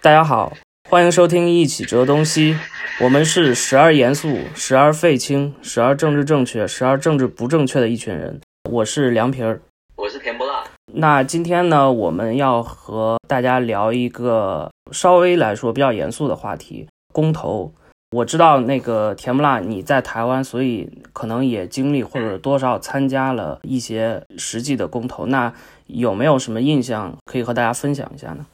大家好，欢迎收听一起折东西。我们是时而严肃，时而废青，时而政治正确，时而政治不正确的一群人。我是凉皮儿，我是甜不辣。那今天呢，我们要和大家聊一个稍微来说比较严肃的话题——公投。我知道那个甜不辣你在台湾，所以可能也经历或者多少参加了一些实际的公投。那有没有什么印象可以和大家分享一下呢？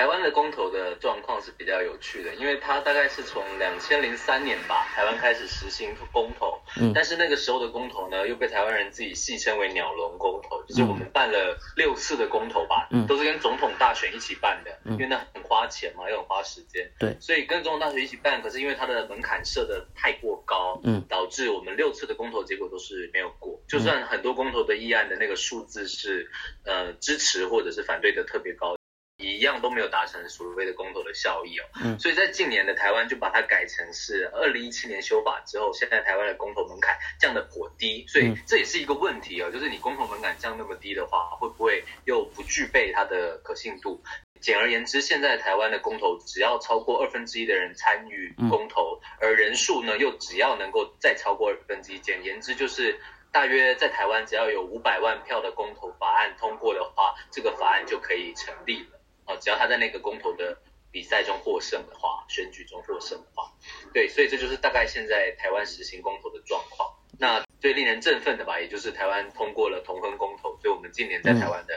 台湾的公投的状况是比较有趣的，因为它大概是从两千零三年吧，台湾开始实行公投，嗯，但是那个时候的公投呢，又被台湾人自己戏称为“鸟笼公投”，就是我们办了六次的公投吧，嗯，都是跟总统大选一起办的，嗯，因为那很花钱嘛，又很花时间，对，所以跟总统大选一起办，可是因为它的门槛设的太过高，嗯，导致我们六次的公投结果都是没有过，就算很多公投的议案的那个数字是，呃，支持或者是反对的特别高。一样都没有达成所谓的公投的效益哦，嗯，所以在近年的台湾就把它改成是二零一七年修法之后，现在台湾的公投门槛降得颇低，所以这也是一个问题哦，就是你公投门槛降那么低的话，会不会又不具备它的可信度？简而言之，现在台湾的公投只要超过二分之一的人参与公投，而人数呢又只要能够再超过二分之一，简言之就是大约在台湾只要有五百万票的公投法案通过的话，这个法案就可以成立了。只要他在那个公投的比赛中获胜的话，选举中获胜的话，对，所以这就是大概现在台湾实行公投的状况。那最令人振奋的吧，也就是台湾通过了同婚公投，所以我们近年在台湾的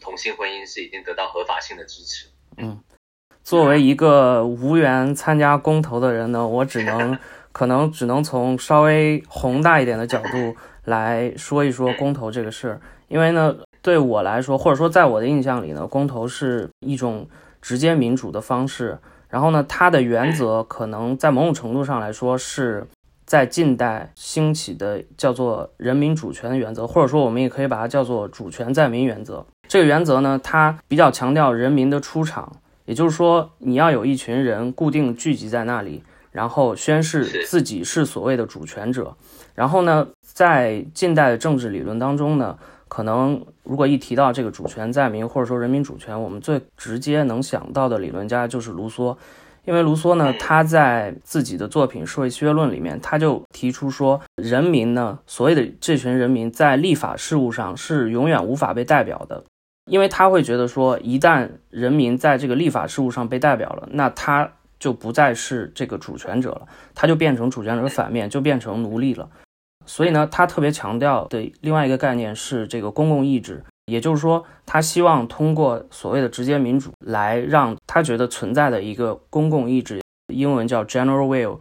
同性婚姻是已经得到合法性的支持。嗯，作为一个无缘参加公投的人呢，我只能可能只能从稍微宏大一点的角度来说一说公投这个事儿，因为呢。对我来说，或者说在我的印象里呢，公投是一种直接民主的方式。然后呢，它的原则可能在某种程度上来说是在近代兴起的，叫做人民主权的原则，或者说我们也可以把它叫做主权在民原则。这个原则呢，它比较强调人民的出场，也就是说，你要有一群人固定聚集在那里，然后宣誓自己是所谓的主权者。然后呢，在近代的政治理论当中呢。可能如果一提到这个主权在民，或者说人民主权，我们最直接能想到的理论家就是卢梭，因为卢梭呢，他在自己的作品《社会契约论》里面，他就提出说，人民呢，所谓的这群人民在立法事务上是永远无法被代表的，因为他会觉得说，一旦人民在这个立法事务上被代表了，那他就不再是这个主权者了，他就变成主权者的反面，就变成奴隶了。所以呢，他特别强调的另外一个概念是这个公共意志，也就是说，他希望通过所谓的直接民主来让他觉得存在的一个公共意志，英文叫 general will，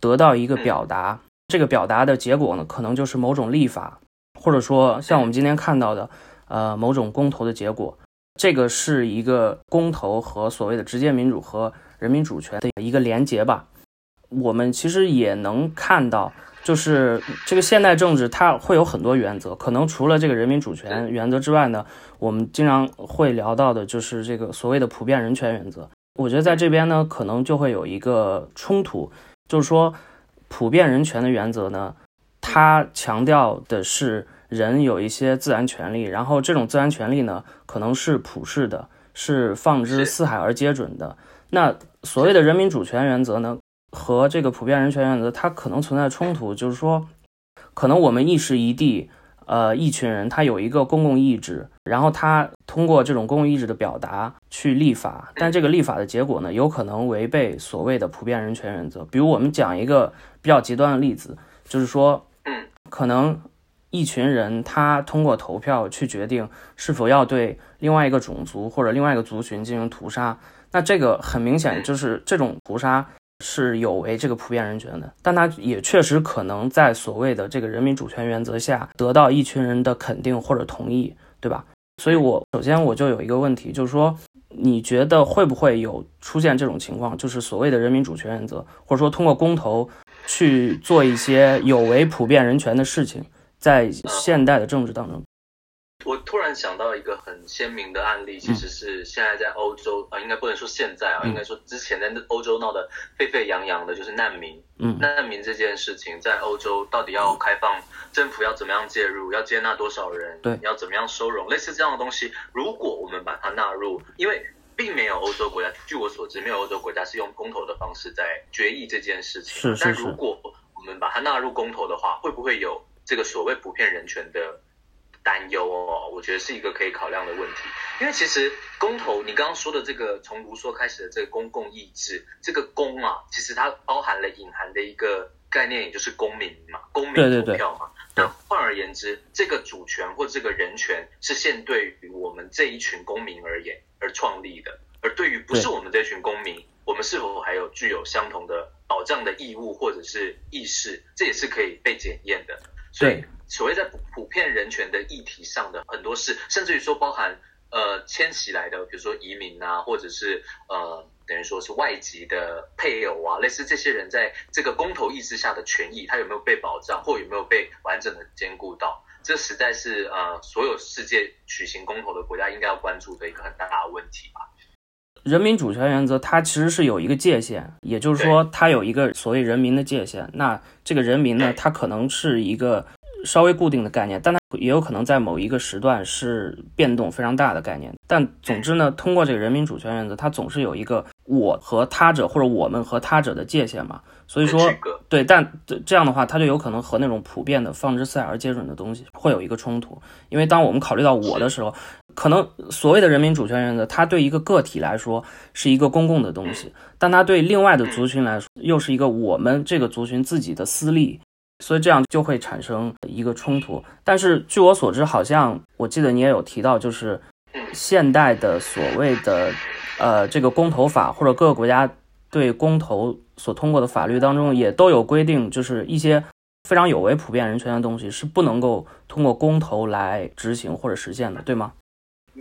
得到一个表达。这个表达的结果呢，可能就是某种立法，或者说像我们今天看到的，呃，某种公投的结果。这个是一个公投和所谓的直接民主和人民主权的一个连结吧。我们其实也能看到。就是这个现代政治，它会有很多原则。可能除了这个人民主权原则之外呢，我们经常会聊到的就是这个所谓的普遍人权原则。我觉得在这边呢，可能就会有一个冲突，就是说，普遍人权的原则呢，它强调的是人有一些自然权利，然后这种自然权利呢，可能是普世的，是放之四海而皆准的。那所谓的人民主权原则呢，和这个普遍人权原则，它可能存在冲突，就是说，可能我们一时一地，呃，一群人他有一个公共意志，然后他通过这种公共意志的表达去立法，但这个立法的结果呢，有可能违背所谓的普遍人权原则。比如我们讲一个比较极端的例子，就是说，可能一群人他通过投票去决定是否要对另外一个种族或者另外一个族群进行屠杀，那这个很明显就是这种屠杀。是有违这个普遍人权的，但他也确实可能在所谓的这个人民主权原则下得到一群人的肯定或者同意，对吧？所以我首先我就有一个问题，就是说，你觉得会不会有出现这种情况，就是所谓的人民主权原则，或者说通过公投去做一些有违普遍人权的事情，在现代的政治当中？我突然想到一个很鲜明的案例，其实是现在在欧洲啊、应该不能说现在啊，应该说之前在欧洲闹得沸沸扬扬的，就是难民。嗯，难民这件事情在欧洲到底要开放，政府要怎么样介入，要接纳多少人，对，要怎么样收容，类似这样的东西，如果我们把它纳入，因为并没有欧洲国家，据我所知，没有欧洲国家是用公投的方式在决议这件事情。是是是。但如果我们把它纳入公投的话，会不会有这个所谓普遍人权的担忧哦？我觉得是一个可以考量的问题。因为其实公投，你刚刚说的这个从卢梭开始的这个公共意志，这个公啊，其实它包含了隐含的一个概念，也就是公民嘛，公民投票嘛。对对对。那换而言之，这个主权或这个人权是现对于我们这一群公民而言而创立的，而对于不是我们这群公民，我们是否还有具有相同的保障的义务或者是意识，这也是可以被检验的。所以，所谓在普普遍人权的议题上的很多事，甚至于说包含。呃，迁徙来的，比如说移民啊，或者是呃，等于说是外籍的配偶啊，类似这些人在这个公投意识下的权益，他有没有被保障，或有没有被完整的兼顾到？这实在是呃，所有世界举行公投的国家应该要关注的一个很大的问题吧。人民主权原则它其实是有一个界限，也就是说，它有一个所谓人民的界限。那这个人民呢，它可能是一个。稍微固定的概念，但它也有可能在某一个时段是变动非常大的概念。但总之呢，通过这个人民主权原则，它总是有一个我和他者或者我们和他者的界限嘛。所以说，对，但这样的话，它就有可能和那种普遍的放之四海而皆准的东西会有一个冲突。因为当我们考虑到我的时候，可能所谓的人民主权原则，它对一个个体来说是一个公共的东西，但它对另外的族群来说又是一个我们这个族群自己的私利。所以这样就会产生一个冲突，但是据我所知，好像我记得你也有提到，就是现代的所谓的呃这个公投法或者各个国家对公投所通过的法律当中也都有规定，就是一些非常有违普遍人权的东西是不能够通过公投来执行或者实现的，对吗？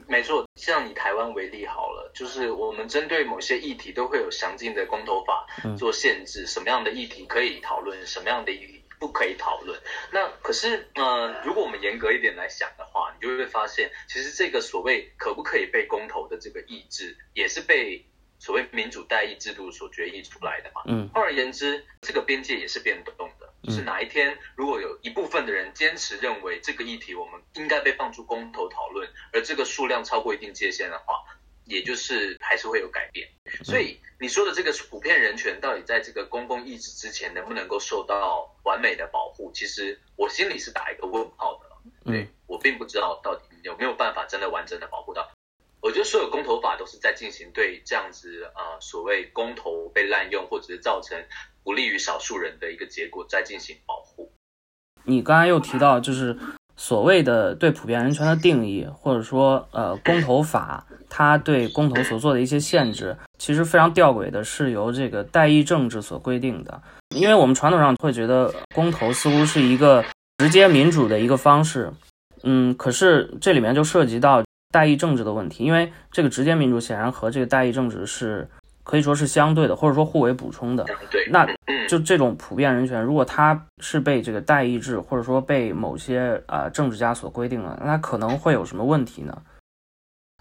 没错，像以台湾为例好了，就是我们针对某些议题都会有详尽的公投法做限制，什么样的议题可以讨论，什么样的议题。不可以讨论。那可是，呃，如果我们严格一点来想的话，你就会发现，其实这个所谓可不可以被公投的这个意志，也是被所谓民主代议制度所决议出来的嘛。嗯。换而言之，这个边界也是变动的。就是哪一天，如果有一部分的人坚持认为这个议题我们应该被放出公投讨论，而这个数量超过一定界限的话，也就是还是会有改变。所以。你说的这个普遍人权，到底在这个公共意志之前，能不能够受到完美的保护？其实我心里是打一个问号的。对，我并不知道到底有没有办法真的完整的保护到。我觉得所有公投法都是在进行对这样子呃所谓公投被滥用或者是造成不利于少数人的一个结果，在进行保护。你刚才又提到就是。所谓的对普遍人权的定义，或者说，呃，公投法它对公投所做的一些限制，其实非常吊诡的是由这个代议政治所规定的。因为我们传统上会觉得公投似乎是一个直接民主的一个方式，嗯，可是这里面就涉及到代议政治的问题，因为这个直接民主显然和这个代议政治是。可以说是相对的，或者说互为补充的。对，那就这种普遍人权，如果它是被这个代议制，或者说被某些呃政治家所规定了，那它可能会有什么问题呢？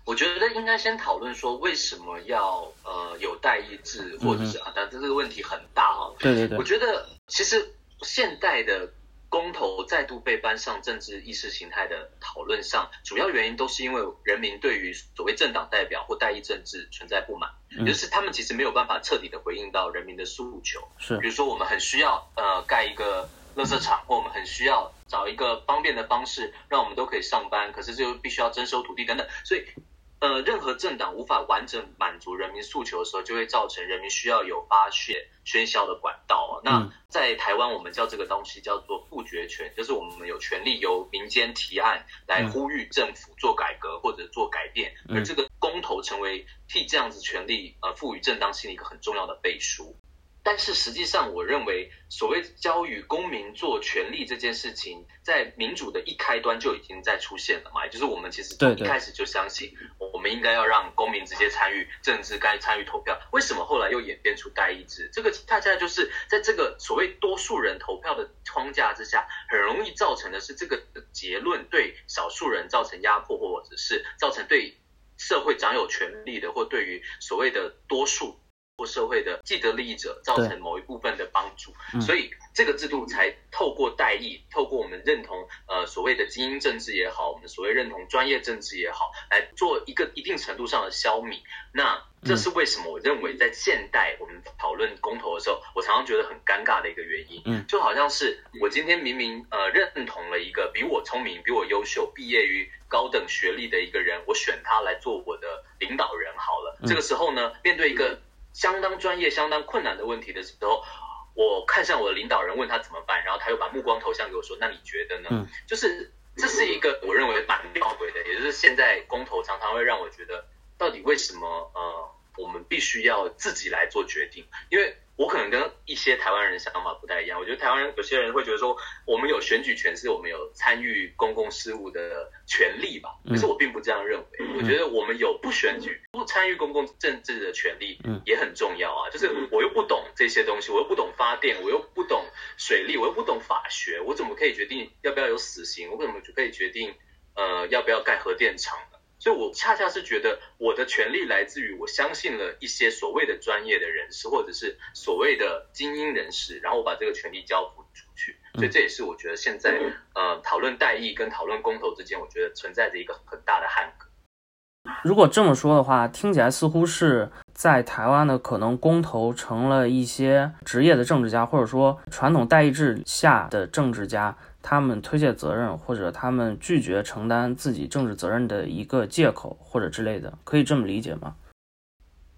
我觉得应该先讨论说为什么要呃有代议制，或者是啊，但这个问题很大啊。对对对，我觉得其实现代的。公投再度被搬上政治意识形态的讨论上，主要原因都是因为人民对于所谓政党代表或代议政治存在不满，嗯，就是他们其实没有办法彻底的回应到人民的诉求。是，比如说我们很需要呃盖一个垃圾场，或我们很需要找一个方便的方式让我们都可以上班，可是就必须要征收土地等等，所以。呃，任何政党无法完整满足人民诉求的时候，就会造成人民需要有发泄、喧嚣的管道。那在台湾，我们叫这个东西叫做复决权，就是我们有权利由民间提案来呼吁政府做改革或者做改变，而这个公投成为替这样子权利呃赋予正当性一个很重要的背书。但是实际上，我认为所谓教育公民做权利这件事情，在民主的一开端就已经在出现了嘛，也就是我们其实从一开始就相信，我们应该要让公民直接参与政治，该参与投票。为什么后来又演变出代议制？这个大家就是在这个所谓多数人投票的框架之下，很容易造成的是这个结论对少数人造成压迫，或者是造成对社会掌有权力的，或对于所谓的多数。或社会的既得利益者造成某一部分的帮助，所以这个制度才透过代议，透过我们认同呃所谓的精英政治也好，我们所谓认同专业政治也好，来做一个一定程度上的消弭。那这是为什么？我认为在现代我们讨论公投的时候，我常常觉得很尴尬的一个原因，嗯，就好像是我今天明明呃认同了一个比我聪明、比我优秀、毕业于高等学历的一个人，我选他来做我的领导人好了。这个时候呢，面对一个相当专业、相当困难的问题的时候，我看向我的领导人，问他怎么办，然后他又把目光投向给我，说：“那你觉得呢？”嗯，就是这是一个我认为蛮吊诡的，也就是现在公投常常会让我觉得，到底为什么呃，我们必须要自己来做决定？因为。我可能跟一些台湾人想法不太一样，我觉得台湾人有些人会觉得说，我们有选举权，是我们有参与公共事务的权利吧。可是我并不这样认为，我觉得我们有不选举、不参与公共政治的权利也很重要啊。就是我又不懂这些东西，我又不懂发电，我又不懂水利，我又不懂法学，我怎么可以决定要不要有死刑？我怎么就可以决定呃要不要盖核电厂呢？所以，我恰恰是觉得我的权利来自于我相信了一些所谓的专业的人士，或者是所谓的精英人士，然后我把这个权利交付出去。所以，这也是我觉得现在呃讨论代议跟讨论公投之间，我觉得存在着一个很大的汉格。如果这么说的话，听起来似乎是在台湾的可能公投成了一些职业的政治家，或者说传统代议制下的政治家。他们推卸责任，或者他们拒绝承担自己政治责任的一个借口，或者之类的，可以这么理解吗？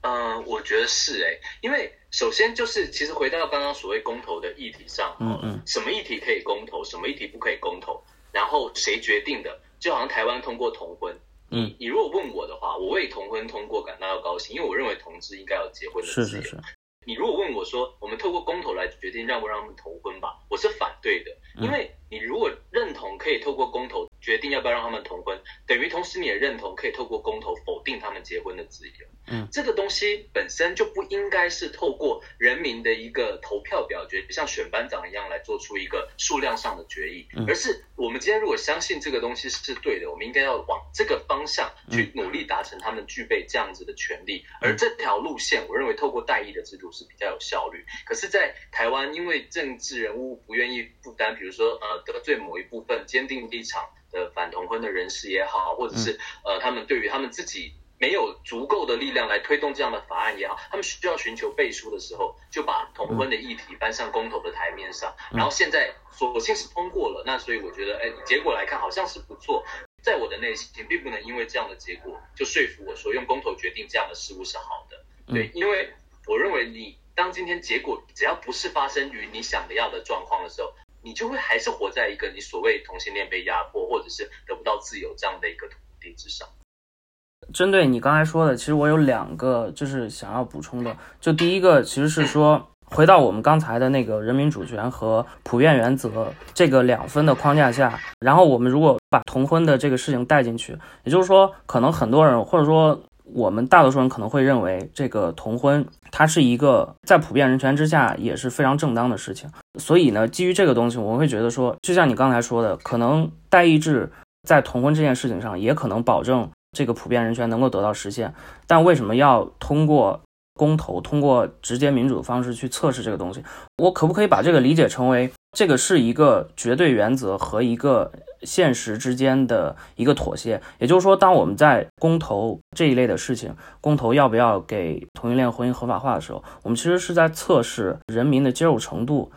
嗯、呃，我觉得是哎，因为首先就是其实回到刚刚所谓公投的议题上，嗯嗯，什么议题可以公投，什么议题不可以公投，然后谁决定的？就好像台湾通过同婚，嗯，你如果问我的话，我为同婚通过感到要高兴，因为我认为同志应该有结婚的自由。是是是。你如果问我说，我们透过公投来决定让不让他们同婚吧，我是反对的，因为你如果认同可以透过公投决定要不要让他们同婚，等于同时你也认同可以透过公投否定他们结婚的自由。嗯，这个东西本身就不应该是透过人民的一个投票表决，像选班长一样来做出一个数量上的决议，而是我们今天如果相信这个东西是对的，我们应该要往这个方向去努力达成他们具备这样子的权利。而这条路线，我认为透过代议的制度是比较有效率。可是，在台湾，因为政治人物不愿意负担，比如说呃得罪某一部分坚定立场的反同婚的人士也好，或者是呃他们对于他们自己。没有足够的力量来推动这样的法案也好，他们需要寻求背书的时候，就把同婚的议题搬上公投的台面上。然后现在索性是通过了，那所以我觉得，哎，结果来看好像是不错。在我的内心，并不能因为这样的结果就说服我说用公投决定这样的事物是好的。对，因为我认为你当今天结果只要不是发生于你想的要的状况的时候，你就会还是活在一个你所谓同性恋被压迫或者是得不到自由这样的一个土地之上。针对你刚才说的，其实我有两个就是想要补充的。就第一个，其实是说回到我们刚才的那个人民主权和普遍原则这个两分的框架下，然后我们如果把同婚的这个事情带进去，也就是说，可能很多人或者说我们大多数人可能会认为，这个同婚它是一个在普遍人权之下也是非常正当的事情。所以呢，基于这个东西，我会觉得说，就像你刚才说的，可能代议制在同婚这件事情上也可能保证。这个普遍人权能够得到实现，但为什么要通过公投、通过直接民主的方式去测试这个东西？我可不可以把这个理解成为这个是一个绝对原则和一个现实之间的一个妥协？也就是说，当我们在公投这一类的事情，公投要不要给同性恋婚姻合法化的时候，我们其实是在测试人民的接受程度。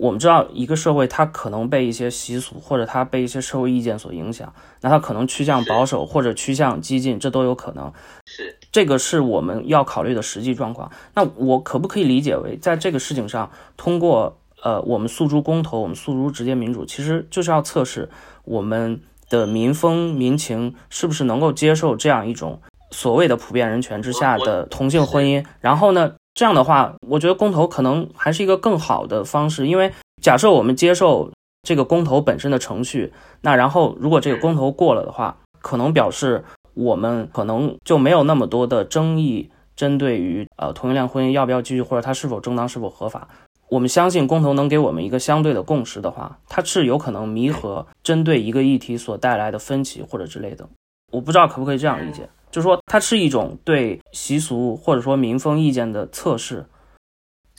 我们知道，一个社会它可能被一些习俗或者它被一些社会意见所影响，那它可能趋向保守或者趋向激进，这都有可能。是，这个是我们要考虑的实际状况。那我可不可以理解为，在这个事情上，通过呃我们诉诸公投，我们诉诸直接民主，其实就是要测试我们的民风民情是不是能够接受这样一种所谓的普遍人权之下的同性婚姻。然后呢，这样的话，我觉得公投可能还是一个更好的方式，因为假设我们接受这个公投本身的程序，那然后如果这个公投过了的话，可能表示我们可能就没有那么多的争议，针对于呃同性恋婚姻要不要继续，或者它是否正当、是否合法。我们相信公投能给我们一个相对的共识的话，它是有可能弥合针对一个议题所带来的分歧或者之类的。我不知道可不可以这样理解。就是说它是一种对习俗或者说民风意见的测试。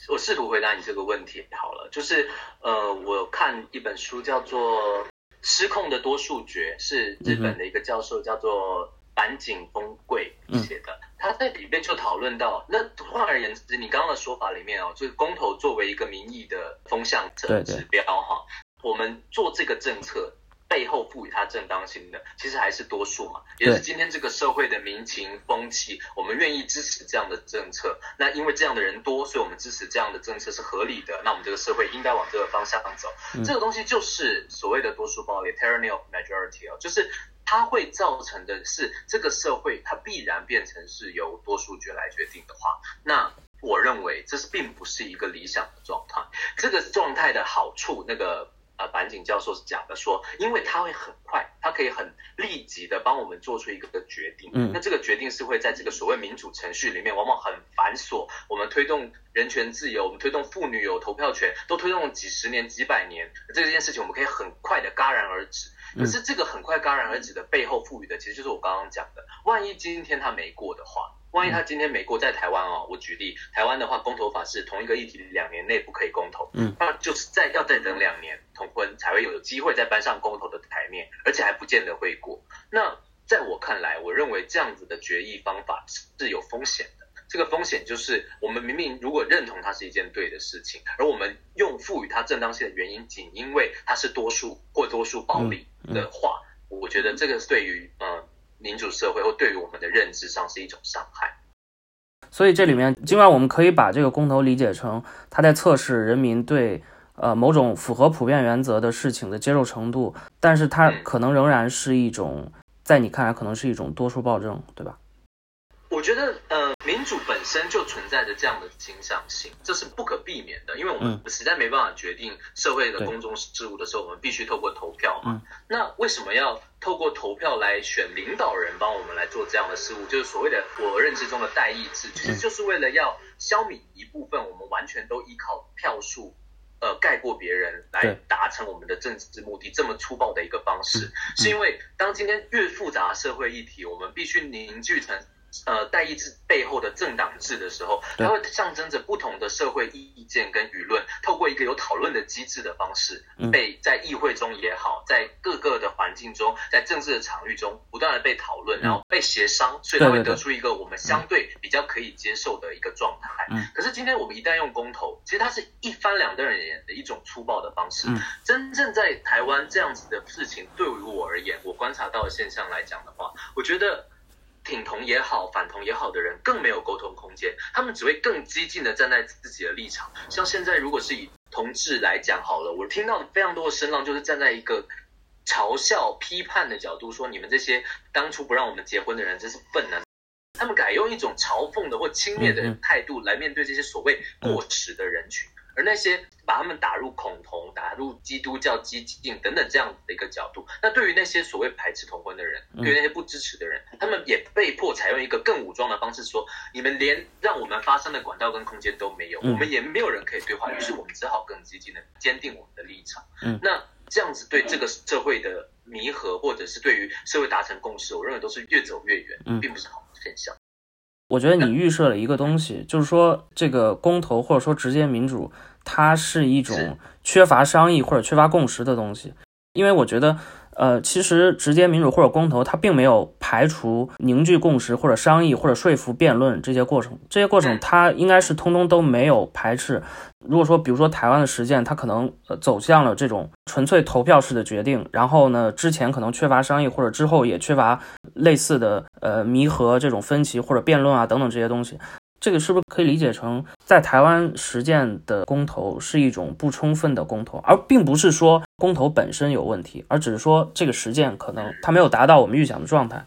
我试图回答你这个问题好了，就是呃，我看一本书叫做《失控的多数决》，是日本的一个教授叫做坂井丰贵写的，嗯、他在里面就讨论到，那换而言之，你刚刚的说法里面哦，就是公投作为一个民意的风向的指标哈，我们做这个政策。背后赋予它正当性的，其实还是多数嘛，也是今天这个社会的民情风气，我们愿意支持这样的政策。那因为这样的人多，所以我们支持这样的政策是合理的。那我们这个社会应该往这个方向走。嗯、这个东西就是所谓的多数暴力 （tyranny of majority） 哦，就是它会造成的是这个社会它必然变成是由多数决来决定的话，那我认为这是并不是一个理想的状态。这个状态的好处，那个。呃，板井教授是讲的说，因为他会很快，他可以很立即的帮我们做出一个决定。嗯，那这个决定是会在这个所谓民主程序里面，往往很繁琐。我们推动人权自由，我们推动妇女有投票权，都推动了几十年、几百年。这件事情我们可以很快的戛然而止。可是这个很快戛然而止的背后赋予的，其实就是我刚刚讲的，万一今天他没过的话。万一他今天没过，在台湾哦，我举例，台湾的话，公投法是同一个议题两年内不可以公投，嗯，那就是再要再等两年，同婚才会有机会再搬上公投的台面，而且还不见得会过。那在我看来，我认为这样子的决议方法是有风险的。这个风险就是，我们明明如果认同它是一件对的事情，而我们用赋予它正当性的原因，仅因为它是多数或多数暴力的话，嗯嗯、我觉得这个是对于呃。民主社会或对于我们的认知上是一种伤害，所以这里面尽管我们可以把这个公投理解成它在测试人民对呃某种符合普遍原则的事情的接受程度，但是它可能仍然是一种，在你看来可能是一种多数暴政，对吧？我觉得，呃，民主本身就存在着这样的倾向性，这是不可避免的，因为我们实在没办法决定社会的公众事务的时候，我们必须透过投票嘛。那为什么要透过投票来选领导人帮我们来做这样的事务？就是所谓的我认知中的代议制，其实就是为了要消弭一部分我们完全都依靠票数，呃，盖过别人来达成我们的政治目的这么粗暴的一个方式，是因为当今天越复杂社会议题，我们必须凝聚成。呃，代议制背后的政党制的时候，它会象征着不同的社会意见跟舆论，透过一个有讨论的机制的方式，被在议会中也好，在各个的环境中，在政治的场域中不断的被讨论，然后被协商，所以它会得出一个我们相对比较可以接受的一个状态。可是今天我们一旦用公投，其实它是一翻两瞪眼的一种粗暴的方式。真正在台湾这样子的事情，对于我而言，我观察到的现象来讲的话，我觉得。挺同也好，反同也好的人更没有沟通空间，他们只会更激进的站在自己的立场。像现在，如果是以同志来讲好了，我听到非常多的声浪，就是站在一个嘲笑、批判的角度，说你们这些当初不让我们结婚的人真是笨呢。他们改用一种嘲讽的或轻蔑的态度来面对这些所谓过时的人群。而那些把他们打入恐同、打入基督教激进等等这样子的一个角度，那对于那些所谓排斥同婚的人，对于那些不支持的人，他们也被迫采用一个更武装的方式，说你们连让我们发声的管道跟空间都没有，我们也没有人可以对话，于是我们只好更激进的坚定我们的立场。嗯，那这样子对这个社会的弥合，或者是对于社会达成共识，我认为都是越走越远，并不是好的现象。我觉得你预设了一个东西，就是说这个公投或者说直接民主，它是一种缺乏商议或者缺乏共识的东西，因为我觉得。呃，其实直接民主或者公投，它并没有排除凝聚共识或者商议或者说服辩论这些过程，这些过程它应该是通通都没有排斥。如果说，比如说台湾的实践，它可能呃走向了这种纯粹投票式的决定，然后呢，之前可能缺乏商议，或者之后也缺乏类似的呃弥合这种分歧或者辩论啊等等这些东西。这个是不是可以理解成，在台湾实践的公投是一种不充分的公投，而并不是说公投本身有问题，而只是说这个实践可能它没有达到我们预想的状态。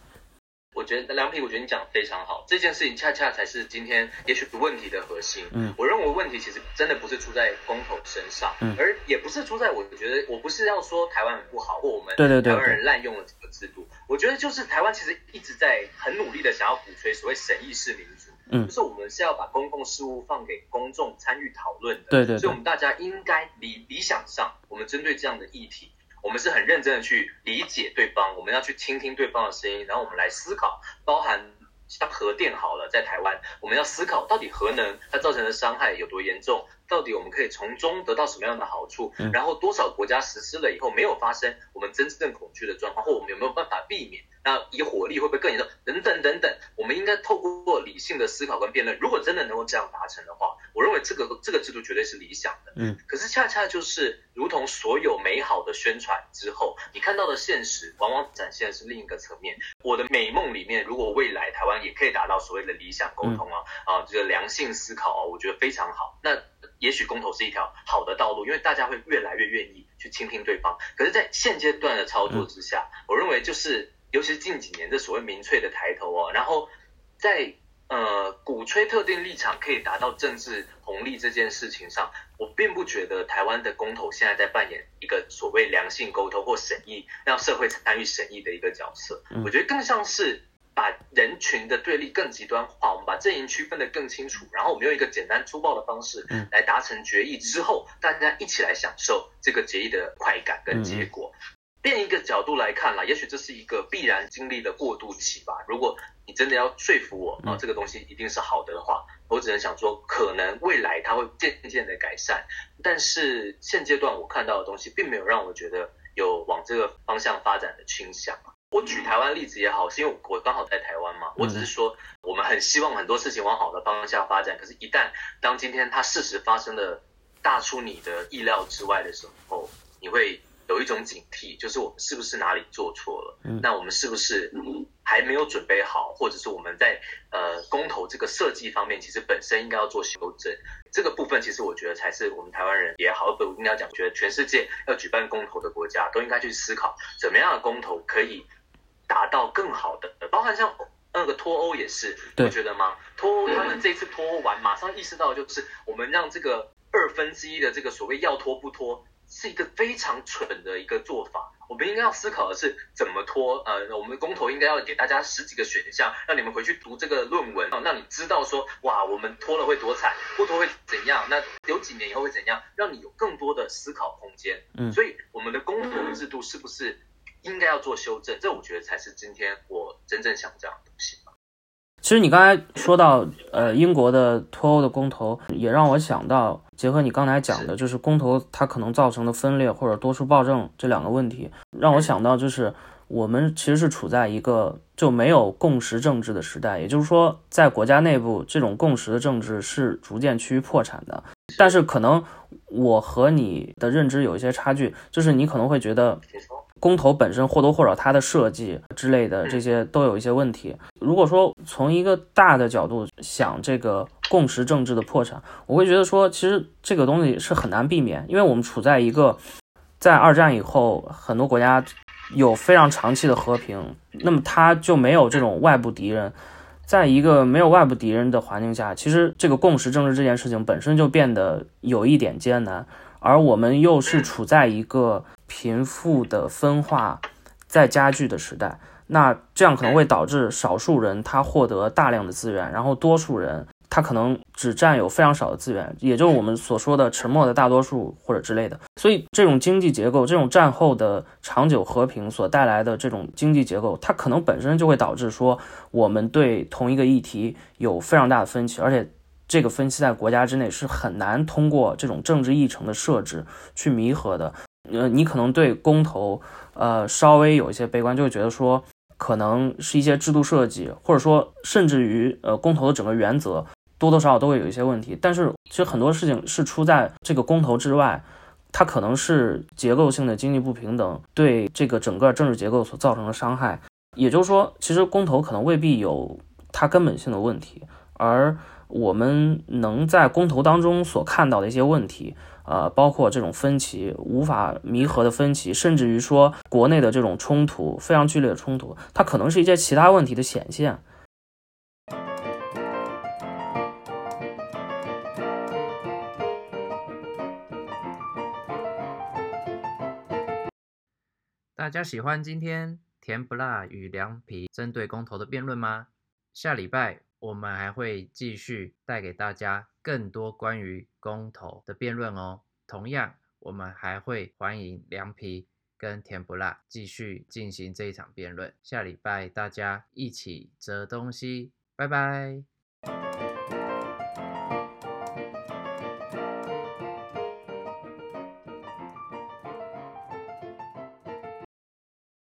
我觉得梁平，我觉得你讲的非常好，这件事情恰恰才是今天也许问题的核心。嗯，我认为问题其实真的不是出在公投身上，嗯，而也不是出在我觉得我不是要说台湾很不好，或我们对对对台湾人滥用了这个制度。我觉得就是台湾其实一直在很努力的想要鼓吹所谓审议式民主。嗯，就是我们是要把公共事务放给公众参与讨论的，对，对对，所以我们大家应该理理想上，我们针对这样的议题，我们是很认真的去理解对方，我们要去倾听对方的声音，然后我们来思考，包含像核电好了，在台湾，我们要思考到底核能它造成的伤害有多严重，到底我们可以从中得到什么样的好处，然后多少国家实施了以后没有发生我们真正恐惧的状况，或我们有没有办法避免？那以火力会不会更严重？等等等等，我们应该透过理性的思考跟辩论，如果真的能够这样达成的话，我认为这个这个制度绝对是理想的。嗯，可是恰恰就是如同所有美好的宣传之后，你看到的现实往往展现的是另一个层面。我的美梦里面，如果未来台湾也可以达到所谓的理想沟通啊、嗯、啊，这个良性思考啊，我觉得非常好。那也许公投是一条好的道路，因为大家会越来越愿意去倾听对方。可是，在现阶段的操作之下，嗯、我认为就是。尤其是近几年的所谓民粹的抬头哦，然后在呃鼓吹特定立场可以达到政治红利这件事情上，我并不觉得台湾的公投现在在扮演一个所谓良性沟通或审议，让社会参与审议的一个角色。我觉得更像是把人群的对立更极端化，我们把阵营区分得更清楚，然后我们用一个简单粗暴的方式来达成决议之后，大家一起来享受这个决议的快感跟结果。变一个角度来看啦，也许这是一个必然经历的过渡期吧。如果你真的要说服我啊，这个东西一定是好的的话，我只能想说，可能未来它会渐渐的改善。但是现阶段我看到的东西，并没有让我觉得有往这个方向发展的倾向。我举台湾例子也好，是因为我刚好在台湾嘛。我只是说，我们很希望很多事情往好的方向发展。可是，一旦当今天它事实发生的大出你的意料之外的时候，你会。有一种警惕，就是我们是不是哪里做错了？嗯，那我们是不是还没有准备好，或者是我们在呃公投这个设计方面，其实本身应该要做修正。这个部分其实我觉得才是我们台湾人也好，不应该讲，我觉得全世界要举办公投的国家都应该去思考，怎么样的公投可以达到更好的，包含像那个脱欧也是，你觉得吗？脱欧他们这次脱欧完，马上意识到就是我们让这个二分之一的这个所谓要脱不脱。是一个非常蠢的一个做法。我们应该要思考的是怎么脱。呃，我们的公投应该要给大家十几个选项，让你们回去读这个论文，让你知道说，哇，我们脱了会多惨，不脱会怎样？那有几年以后会怎样？让你有更多的思考空间。嗯，所以我们的公投制度是不是应该要做修正？这我觉得才是今天我真正想讲的东西。其实你刚才说到，呃，英国的脱欧的公投，也让我想到，结合你刚才讲的，就是公投它可能造成的分裂或者多数暴政这两个问题，让我想到就是我们其实是处在一个就没有共识政治的时代，也就是说，在国家内部这种共识的政治是逐渐趋于破产的。但是可能我和你的认知有一些差距，就是你可能会觉得。公投本身或多或少它的设计之类的这些都有一些问题。如果说从一个大的角度想这个共识政治的破产，我会觉得说其实这个东西是很难避免，因为我们处在一个在二战以后很多国家有非常长期的和平，那么它就没有这种外部敌人，在一个没有外部敌人的环境下，其实这个共识政治这件事情本身就变得有一点艰难，而我们又是处在一个。贫富的分化在加剧的时代，那这样可能会导致少数人他获得大量的资源，然后多数人他可能只占有非常少的资源，也就是我们所说的沉默的大多数或者之类的。所以这种经济结构，这种战后的长久和平所带来的这种经济结构，它可能本身就会导致说我们对同一个议题有非常大的分歧，而且这个分歧在国家之内是很难通过这种政治议程的设置去弥合的。呃，你可能对公投，呃，稍微有一些悲观，就会觉得说，可能是一些制度设计，或者说甚至于，呃，公投的整个原则，多多少少都会有一些问题。但是，其实很多事情是出在这个公投之外，它可能是结构性的经济不平等对这个整个政治结构所造成的伤害。也就是说，其实公投可能未必有它根本性的问题，而我们能在公投当中所看到的一些问题。呃，包括这种分歧无法弥合的分歧，甚至于说国内的这种冲突非常剧烈的冲突，它可能是一些其他问题的显现。大家喜欢今天甜不辣与凉皮针对公投的辩论吗？下礼拜我们还会继续带给大家。更多关于公投的辩论哦，同样我们还会欢迎凉皮跟甜不辣继续进行这一场辩论。下礼拜大家一起折东西，拜拜。